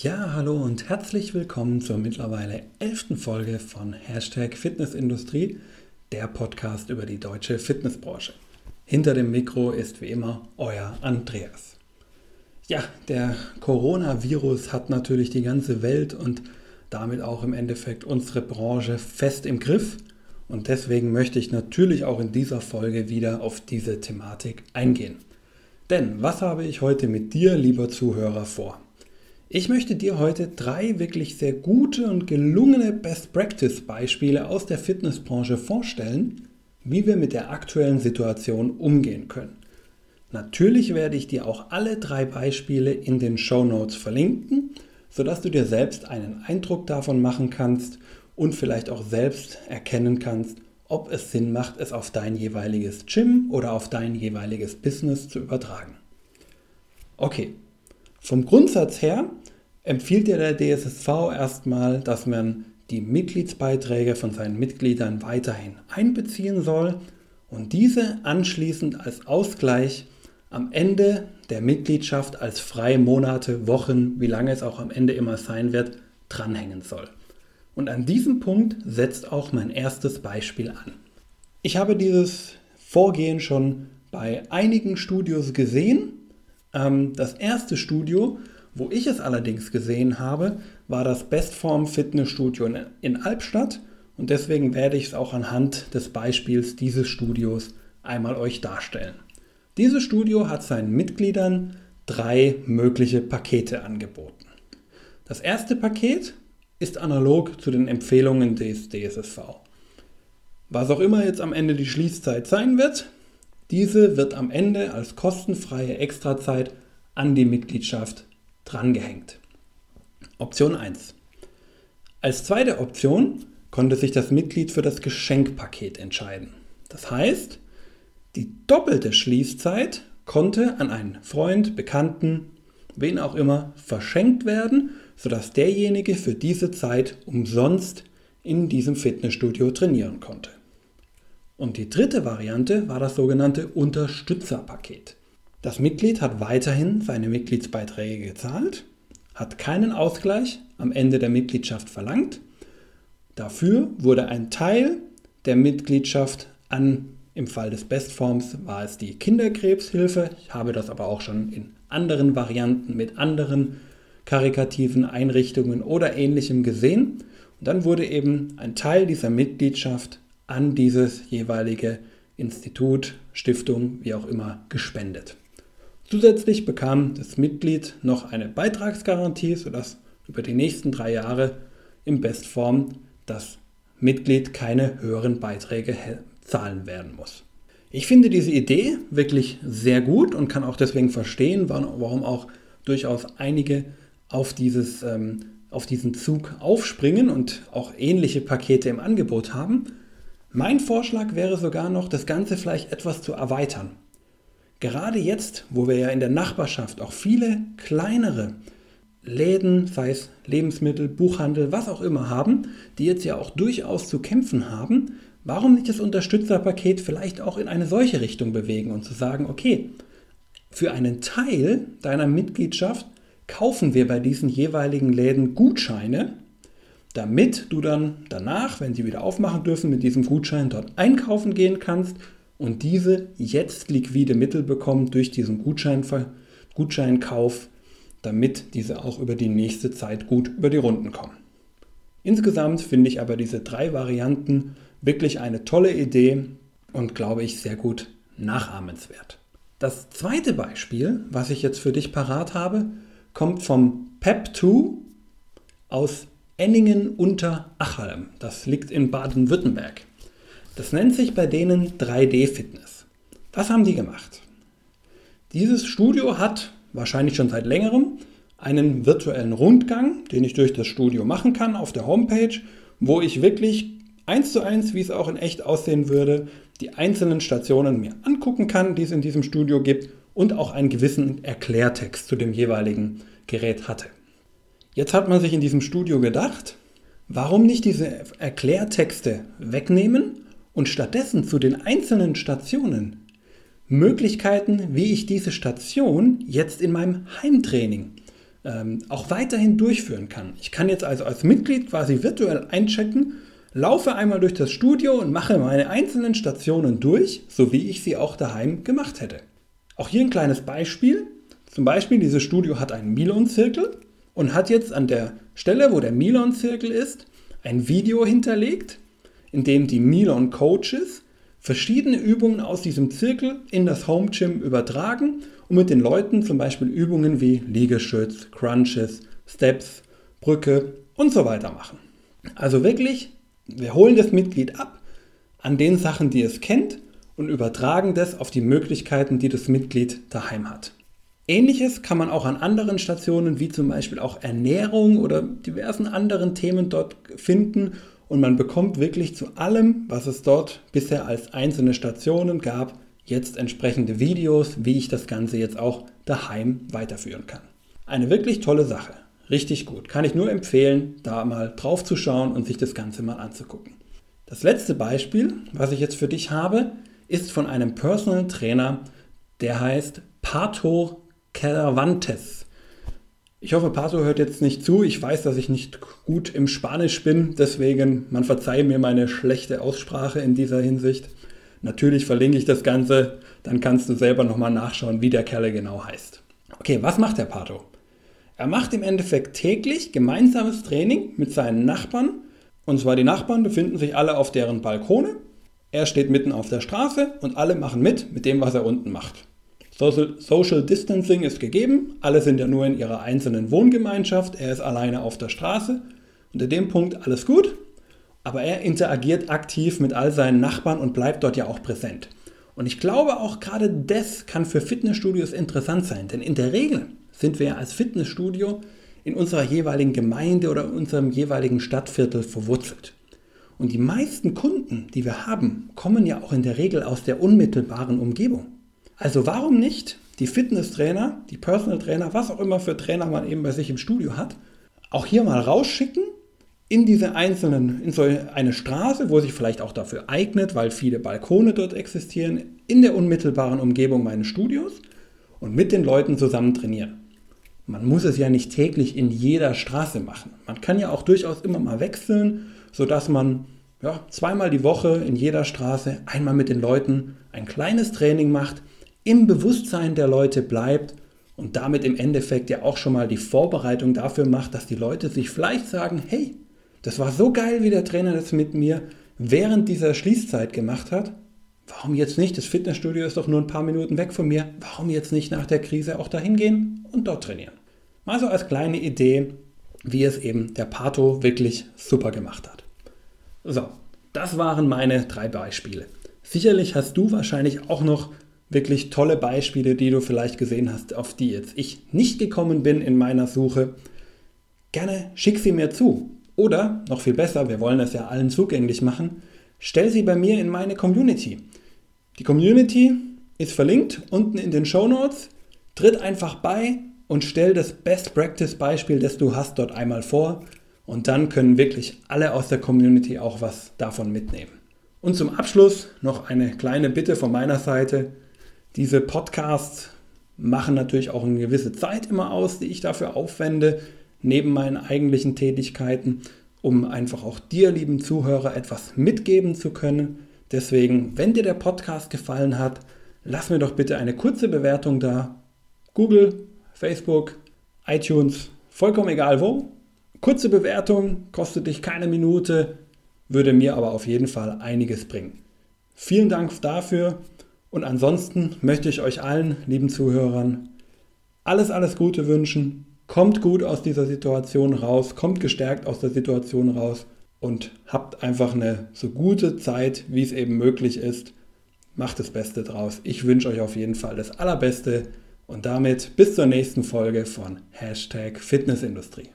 Ja, hallo und herzlich willkommen zur mittlerweile elften Folge von Hashtag Fitnessindustrie, der Podcast über die deutsche Fitnessbranche. Hinter dem Mikro ist wie immer euer Andreas. Ja, der Coronavirus hat natürlich die ganze Welt und damit auch im Endeffekt unsere Branche fest im Griff. Und deswegen möchte ich natürlich auch in dieser Folge wieder auf diese Thematik eingehen. Denn was habe ich heute mit dir, lieber Zuhörer, vor? Ich möchte dir heute drei wirklich sehr gute und gelungene Best Practice Beispiele aus der Fitnessbranche vorstellen, wie wir mit der aktuellen Situation umgehen können. Natürlich werde ich dir auch alle drei Beispiele in den Show Notes verlinken, sodass du dir selbst einen Eindruck davon machen kannst und vielleicht auch selbst erkennen kannst, ob es Sinn macht, es auf dein jeweiliges Gym oder auf dein jeweiliges Business zu übertragen. Okay, vom Grundsatz her empfiehlt dir der DSSV erstmal, dass man die Mitgliedsbeiträge von seinen Mitgliedern weiterhin einbeziehen soll und diese anschließend als Ausgleich am Ende der Mitgliedschaft als freie Monate, Wochen, wie lange es auch am Ende immer sein wird, dranhängen soll. Und an diesem Punkt setzt auch mein erstes Beispiel an. Ich habe dieses Vorgehen schon bei einigen Studios gesehen ähm, das erste Studio, wo ich es allerdings gesehen habe, war das Bestform Fitnessstudio in, in Albstadt und deswegen werde ich es auch anhand des Beispiels dieses Studios einmal euch darstellen. Dieses Studio hat seinen Mitgliedern drei mögliche Pakete angeboten. Das erste Paket ist analog zu den Empfehlungen des DSSV. Was auch immer jetzt am Ende die Schließzeit sein wird, diese wird am Ende als kostenfreie Extrazeit an die Mitgliedschaft drangehängt. Option 1. Als zweite Option konnte sich das Mitglied für das Geschenkpaket entscheiden. Das heißt, die doppelte Schließzeit konnte an einen Freund, Bekannten, wen auch immer verschenkt werden, sodass derjenige für diese Zeit umsonst in diesem Fitnessstudio trainieren konnte. Und die dritte Variante war das sogenannte Unterstützerpaket. Das Mitglied hat weiterhin seine Mitgliedsbeiträge gezahlt, hat keinen Ausgleich am Ende der Mitgliedschaft verlangt. Dafür wurde ein Teil der Mitgliedschaft an, im Fall des Bestforms war es die Kinderkrebshilfe. Ich habe das aber auch schon in anderen Varianten mit anderen karikativen Einrichtungen oder ähnlichem gesehen. Und dann wurde eben ein Teil dieser Mitgliedschaft an dieses jeweilige Institut, Stiftung, wie auch immer, gespendet. Zusätzlich bekam das Mitglied noch eine Beitragsgarantie, sodass über die nächsten drei Jahre im Bestform das Mitglied keine höheren Beiträge zahlen werden muss. Ich finde diese Idee wirklich sehr gut und kann auch deswegen verstehen, warum auch durchaus einige auf, dieses, ähm, auf diesen Zug aufspringen und auch ähnliche Pakete im Angebot haben. Mein Vorschlag wäre sogar noch, das Ganze vielleicht etwas zu erweitern. Gerade jetzt, wo wir ja in der Nachbarschaft auch viele kleinere Läden, sei es Lebensmittel, Buchhandel, was auch immer haben, die jetzt ja auch durchaus zu kämpfen haben, warum nicht das Unterstützerpaket vielleicht auch in eine solche Richtung bewegen und zu sagen, okay, für einen Teil deiner Mitgliedschaft kaufen wir bei diesen jeweiligen Läden Gutscheine, damit du dann danach, wenn sie wieder aufmachen dürfen, mit diesem Gutschein dort einkaufen gehen kannst und diese jetzt liquide Mittel bekommen durch diesen Gutschein, Gutscheinkauf, damit diese auch über die nächste Zeit gut über die Runden kommen. Insgesamt finde ich aber diese drei Varianten wirklich eine tolle Idee und glaube ich sehr gut nachahmenswert. Das zweite Beispiel, was ich jetzt für dich parat habe, kommt vom PEP2 aus Enningen unter Achalm. Das liegt in Baden-Württemberg. Das nennt sich bei denen 3D-Fitness. Was haben die gemacht? Dieses Studio hat wahrscheinlich schon seit längerem einen virtuellen Rundgang, den ich durch das Studio machen kann auf der Homepage, wo ich wirklich eins zu eins, wie es auch in echt aussehen würde, die einzelnen Stationen mir angucken kann, die es in diesem Studio gibt und auch einen gewissen Erklärtext zu dem jeweiligen Gerät hatte. Jetzt hat man sich in diesem Studio gedacht, warum nicht diese Erklärtexte wegnehmen und stattdessen zu den einzelnen Stationen Möglichkeiten, wie ich diese Station jetzt in meinem Heimtraining ähm, auch weiterhin durchführen kann. Ich kann jetzt also als Mitglied quasi virtuell einchecken, laufe einmal durch das Studio und mache meine einzelnen Stationen durch, so wie ich sie auch daheim gemacht hätte. Auch hier ein kleines Beispiel. Zum Beispiel, dieses Studio hat einen Milon-Zirkel und hat jetzt an der Stelle, wo der Milon-Zirkel ist, ein Video hinterlegt, in dem die Milon-Coaches verschiedene Übungen aus diesem Zirkel in das Home Gym übertragen und mit den Leuten zum Beispiel Übungen wie Liegestütz, Crunches, Steps, Brücke und so weiter machen. Also wirklich, wir holen das Mitglied ab an den Sachen, die es kennt und übertragen das auf die Möglichkeiten, die das Mitglied daheim hat. Ähnliches kann man auch an anderen Stationen wie zum Beispiel auch Ernährung oder diversen anderen Themen dort finden und man bekommt wirklich zu allem, was es dort bisher als einzelne Stationen gab, jetzt entsprechende Videos, wie ich das Ganze jetzt auch daheim weiterführen kann. Eine wirklich tolle Sache. Richtig gut. Kann ich nur empfehlen, da mal drauf zu schauen und sich das Ganze mal anzugucken. Das letzte Beispiel, was ich jetzt für dich habe, ist von einem Personal Trainer, der heißt Pato Caravantes. Ich hoffe, Pato hört jetzt nicht zu. Ich weiß, dass ich nicht gut im Spanisch bin, deswegen man verzeihe mir meine schlechte Aussprache in dieser Hinsicht. Natürlich verlinke ich das Ganze, dann kannst du selber nochmal nachschauen, wie der Kerl genau heißt. Okay, was macht der Pato? Er macht im Endeffekt täglich gemeinsames Training mit seinen Nachbarn. Und zwar die Nachbarn befinden sich alle auf deren Balkone. Er steht mitten auf der Straße und alle machen mit mit dem, was er unten macht. Social, Distancing ist gegeben, alle sind ja nur in ihrer einzelnen Wohngemeinschaft, er ist alleine auf der Straße. Unter dem Punkt alles gut, aber er interagiert aktiv mit all seinen Nachbarn und bleibt dort ja auch präsent. Und ich glaube auch gerade das kann für Fitnessstudios interessant sein, denn in der Regel sind wir ja als Fitnessstudio in unserer jeweiligen Gemeinde oder unserem jeweiligen Stadtviertel verwurzelt. Und die meisten Kunden, die wir haben, kommen ja auch in der Regel aus der unmittelbaren Umgebung. Also warum nicht die Fitnesstrainer, die Personal Trainer, was auch immer für Trainer man eben bei sich im Studio hat, auch hier mal rausschicken in diese einzelnen, in so eine Straße, wo sich vielleicht auch dafür eignet, weil viele Balkone dort existieren, in der unmittelbaren Umgebung meines Studios und mit den Leuten zusammen trainieren. Man muss es ja nicht täglich in jeder Straße machen. Man kann ja auch durchaus immer mal wechseln, sodass man ja, zweimal die Woche in jeder Straße einmal mit den Leuten ein kleines Training macht, im Bewusstsein der Leute bleibt und damit im Endeffekt ja auch schon mal die Vorbereitung dafür macht, dass die Leute sich vielleicht sagen, hey, das war so geil, wie der Trainer das mit mir während dieser Schließzeit gemacht hat. Warum jetzt nicht? Das Fitnessstudio ist doch nur ein paar Minuten weg von mir. Warum jetzt nicht nach der Krise auch dahin gehen und dort trainieren? Mal so als kleine Idee, wie es eben der Pato wirklich super gemacht hat. So, das waren meine drei Beispiele. Sicherlich hast du wahrscheinlich auch noch wirklich tolle Beispiele, die du vielleicht gesehen hast, auf die jetzt ich nicht gekommen bin in meiner Suche, gerne schick sie mir zu. Oder, noch viel besser, wir wollen es ja allen zugänglich machen, stell sie bei mir in meine Community. Die Community ist verlinkt unten in den Show Notes. Tritt einfach bei und stell das Best Practice Beispiel, das du hast, dort einmal vor. Und dann können wirklich alle aus der Community auch was davon mitnehmen. Und zum Abschluss noch eine kleine Bitte von meiner Seite. Diese Podcasts machen natürlich auch eine gewisse Zeit immer aus, die ich dafür aufwende, neben meinen eigentlichen Tätigkeiten, um einfach auch dir, lieben Zuhörer, etwas mitgeben zu können. Deswegen, wenn dir der Podcast gefallen hat, lass mir doch bitte eine kurze Bewertung da. Google, Facebook, iTunes, vollkommen egal wo. Kurze Bewertung, kostet dich keine Minute, würde mir aber auf jeden Fall einiges bringen. Vielen Dank dafür. Und ansonsten möchte ich euch allen, lieben Zuhörern, alles, alles Gute wünschen. Kommt gut aus dieser Situation raus, kommt gestärkt aus der Situation raus und habt einfach eine so gute Zeit, wie es eben möglich ist. Macht das Beste draus. Ich wünsche euch auf jeden Fall das Allerbeste und damit bis zur nächsten Folge von Hashtag Fitnessindustrie.